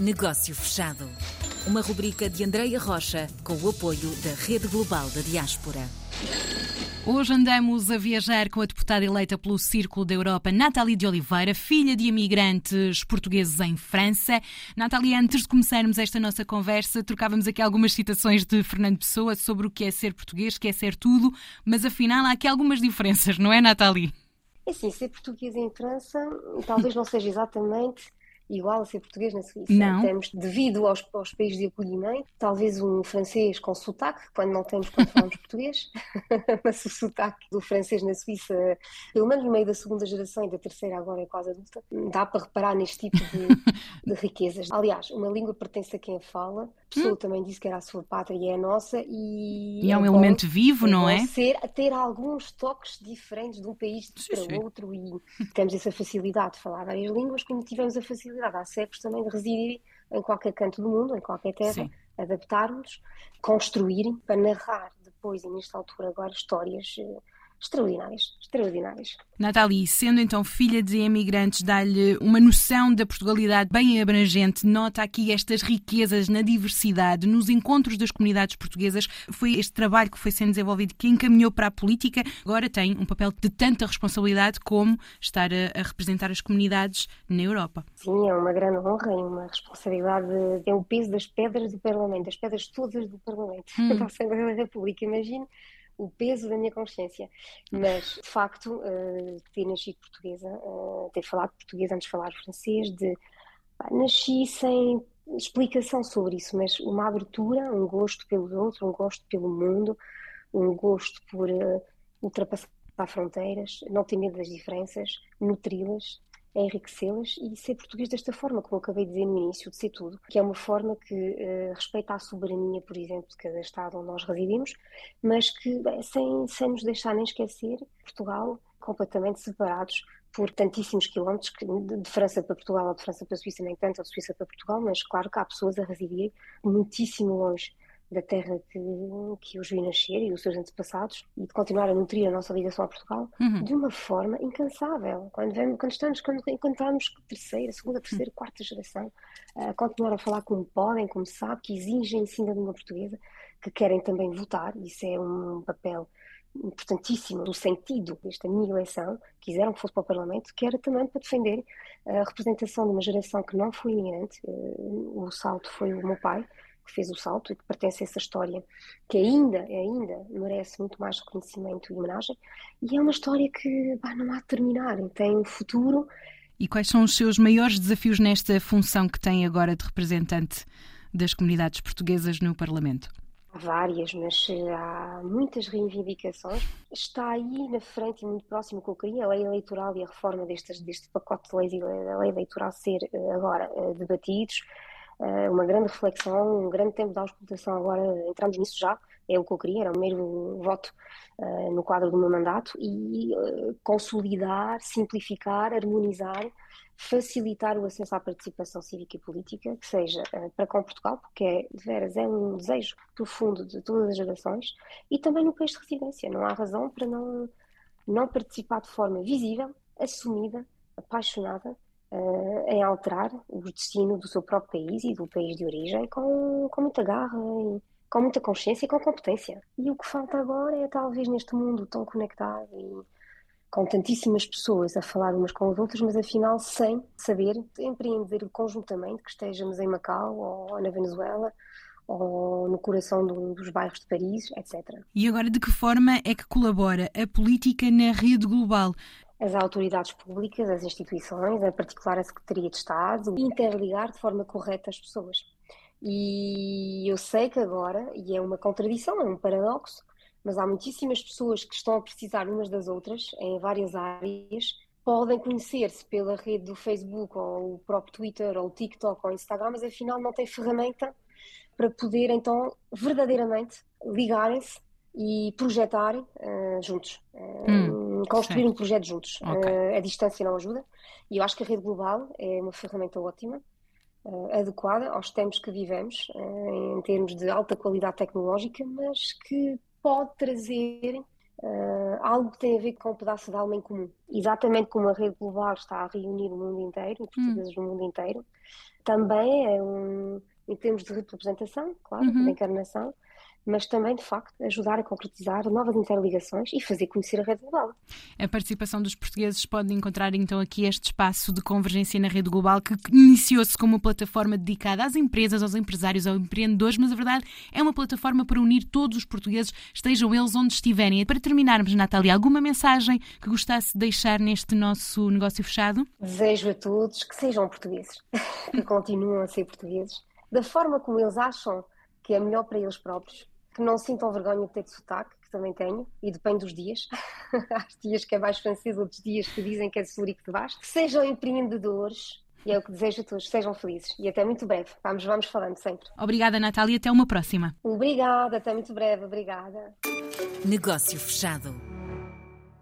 Negócio Fechado. Uma rubrica de Andreia Rocha com o apoio da Rede Global da Diaspora. Hoje andamos a viajar com a deputada eleita pelo Círculo da Europa, Nathalie de Oliveira, filha de imigrantes portugueses em França. Nathalie, antes de começarmos esta nossa conversa, trocávamos aqui algumas citações de Fernando Pessoa sobre o que é ser português, que é ser tudo, mas afinal há aqui algumas diferenças, não é, Nathalie? É sim, ser português em França talvez não seja exatamente igual a ser português na Suíça. Não. Temos, devido aos, aos países de acolhimento, talvez um francês com sotaque, quando não temos quando falamos português, mas o sotaque do francês na Suíça, pelo menos no meio da segunda geração e da terceira agora é quase adulta, dá para reparar neste tipo de, de riquezas. Aliás, uma língua pertence a quem a fala, pessoa hum. também disse que era a sua pátria e é a nossa, e, e é um bom, elemento vivo, não é? Ser, ter alguns toques diferentes de um país Sim, para sim. outro e temos essa facilidade de falar várias línguas, como tivemos a facilidade há séculos também de residir em qualquer canto do mundo, em qualquer terra, adaptarmos, construírem para narrar depois, e nesta altura agora, histórias eh, extraordinárias, extraordinárias. Nathalie, sendo então filha de imigrantes, dá-lhe uma noção da Portugalidade bem abrangente, nota aqui estas riquezas na diversidade, nos encontros das comunidades portuguesas. Foi este trabalho que foi sendo desenvolvido que encaminhou para a política. Agora tem um papel de tanta responsabilidade como estar a, a representar as comunidades na Europa. Sim, é uma grande honra e uma responsabilidade. É o peso das pedras do Parlamento, das pedras todas do Parlamento, Hum. da Assembleia da República. Imagino o peso da minha consciência. Mas, de facto, eh, ter nascido portuguesa, eh, ter falado português antes de falar francês, de pá, nasci sem explicação sobre isso, mas uma abertura, um gosto pelos outros, um gosto pelo mundo, um gosto por eh, ultrapassar fronteiras, não ter medo das diferenças, nutri-las, enriquecê-las e ser português desta forma, como acabei de dizer no início, de ser tudo, que é uma forma que eh, respeita a soberania, por exemplo, de cada Estado onde nós residimos, mas que bem, sem, sem nos deixar nem esquecer Portugal completamente separados por tantíssimos quilómetros, de França para Portugal ou de França para a Suíça, nem tanto, ou de Suíça para Portugal, mas claro que há pessoas a residir muitíssimo longe da terra que, que os viu nascer e os seus antepassados e de continuar a nutrir a nossa ligação a Portugal Uhum. de uma forma incansável. Quando, vemos, quando estamos, quando encontramos terceira, segunda, terceira, quarta geração, a continuar a falar como podem, como sabe, que exigem sim da língua portuguesa, que querem também votar, isso é um papel importantíssimo do sentido desta minha eleição, quiseram que fosse para o Parlamento, que era também para defender a representação de uma geração que não foi imigrante. Eh, O salto foi o meu pai, que fez o salto e que pertence a essa história que ainda, ainda merece muito mais reconhecimento e homenagem. E é uma história que pá, não há de terminar, tem um futuro. E quais são os seus maiores desafios nesta função que tem agora de representante das comunidades portuguesas no Parlamento? Há várias, mas eh, há muitas reivindicações. Está aí na frente e muito próximo que eu queria, a lei eleitoral e a reforma destes, deste pacote de leis e da lei eleitoral ser eh, agora eh, debatidos. Eh, Uma grande reflexão, um grande tempo de auscultação agora, entramos nisso já, é o que eu queria, era o primeiro voto eh, no quadro do meu mandato e eh, consolidar, simplificar, harmonizar, facilitar o acesso à participação cívica e política, que seja eh, para com Portugal, porque é, de veras, é um desejo profundo de todas as gerações, e também no país de residência. Não há razão para não, não participar de forma visível, assumida, apaixonada, eh, em alterar o destino do seu próprio país e do país de origem com, com muita garra e com muita consciência e com competência. E o que falta agora é, talvez, neste mundo tão conectado e com tantíssimas pessoas a falar umas com as outras, mas afinal sem saber empreender conjuntamente, que estejamos em Macau ou na Venezuela ou no coração do- dos bairros de Paris, etc. E agora, de que forma é que colabora a política na rede global? As autoridades públicas, as instituições, em particular a Secretaria de Estado, interligar de forma correta as pessoas. E eu sei que agora, e é uma contradição, é um paradoxo, mas há muitíssimas pessoas que estão a precisar umas das outras em várias áreas, podem conhecer-se pela rede do Facebook ou o próprio Twitter ou o TikTok ou o Instagram, mas afinal não têm ferramenta para poder então verdadeiramente ligarem-se e projetarem eh, juntos, Eh, Hum, construir certo. um projeto juntos. Ok. Eh, a distância não ajuda e eu acho que a rede global é uma ferramenta ótima, eh, adequada aos tempos que vivemos, eh, em termos de alta qualidade tecnológica, mas que pode trazer uh, algo que tem a ver com um pedaço de alma em comum. Exatamente como a rede global está a reunir o mundo inteiro, hum. portugueses hum. do mundo inteiro, também é um, em termos de representação, claro, uhum. de encarnação, mas também, de facto, ajudar a concretizar novas interligações e fazer conhecer a rede global. A participação dos portugueses pode encontrar então aqui este espaço de convergência na rede global que iniciou-se como uma plataforma dedicada às empresas, aos empresários, aos empreendedores, mas a verdade é uma plataforma para unir todos os portugueses, estejam eles onde estiverem. Para terminarmos, Natália, alguma mensagem que gostasse de deixar neste nosso negócio fechado? Desejo a todos que sejam portugueses, que continuem a ser portugueses, da forma como eles acham que é melhor para eles próprios, que não sintam vergonha de ter de sotaque, que também tenho, e depende dos dias. Há dias que é mais francês, outros dias que dizem que é de Zurique de Basco. Que sejam empreendedores, e é o que desejo a todos. Sejam felizes. E até muito breve. Vamos, vamos falando sempre. Obrigada, Natália. Até uma próxima. Obrigada. Até muito breve. Obrigada. Negócio fechado.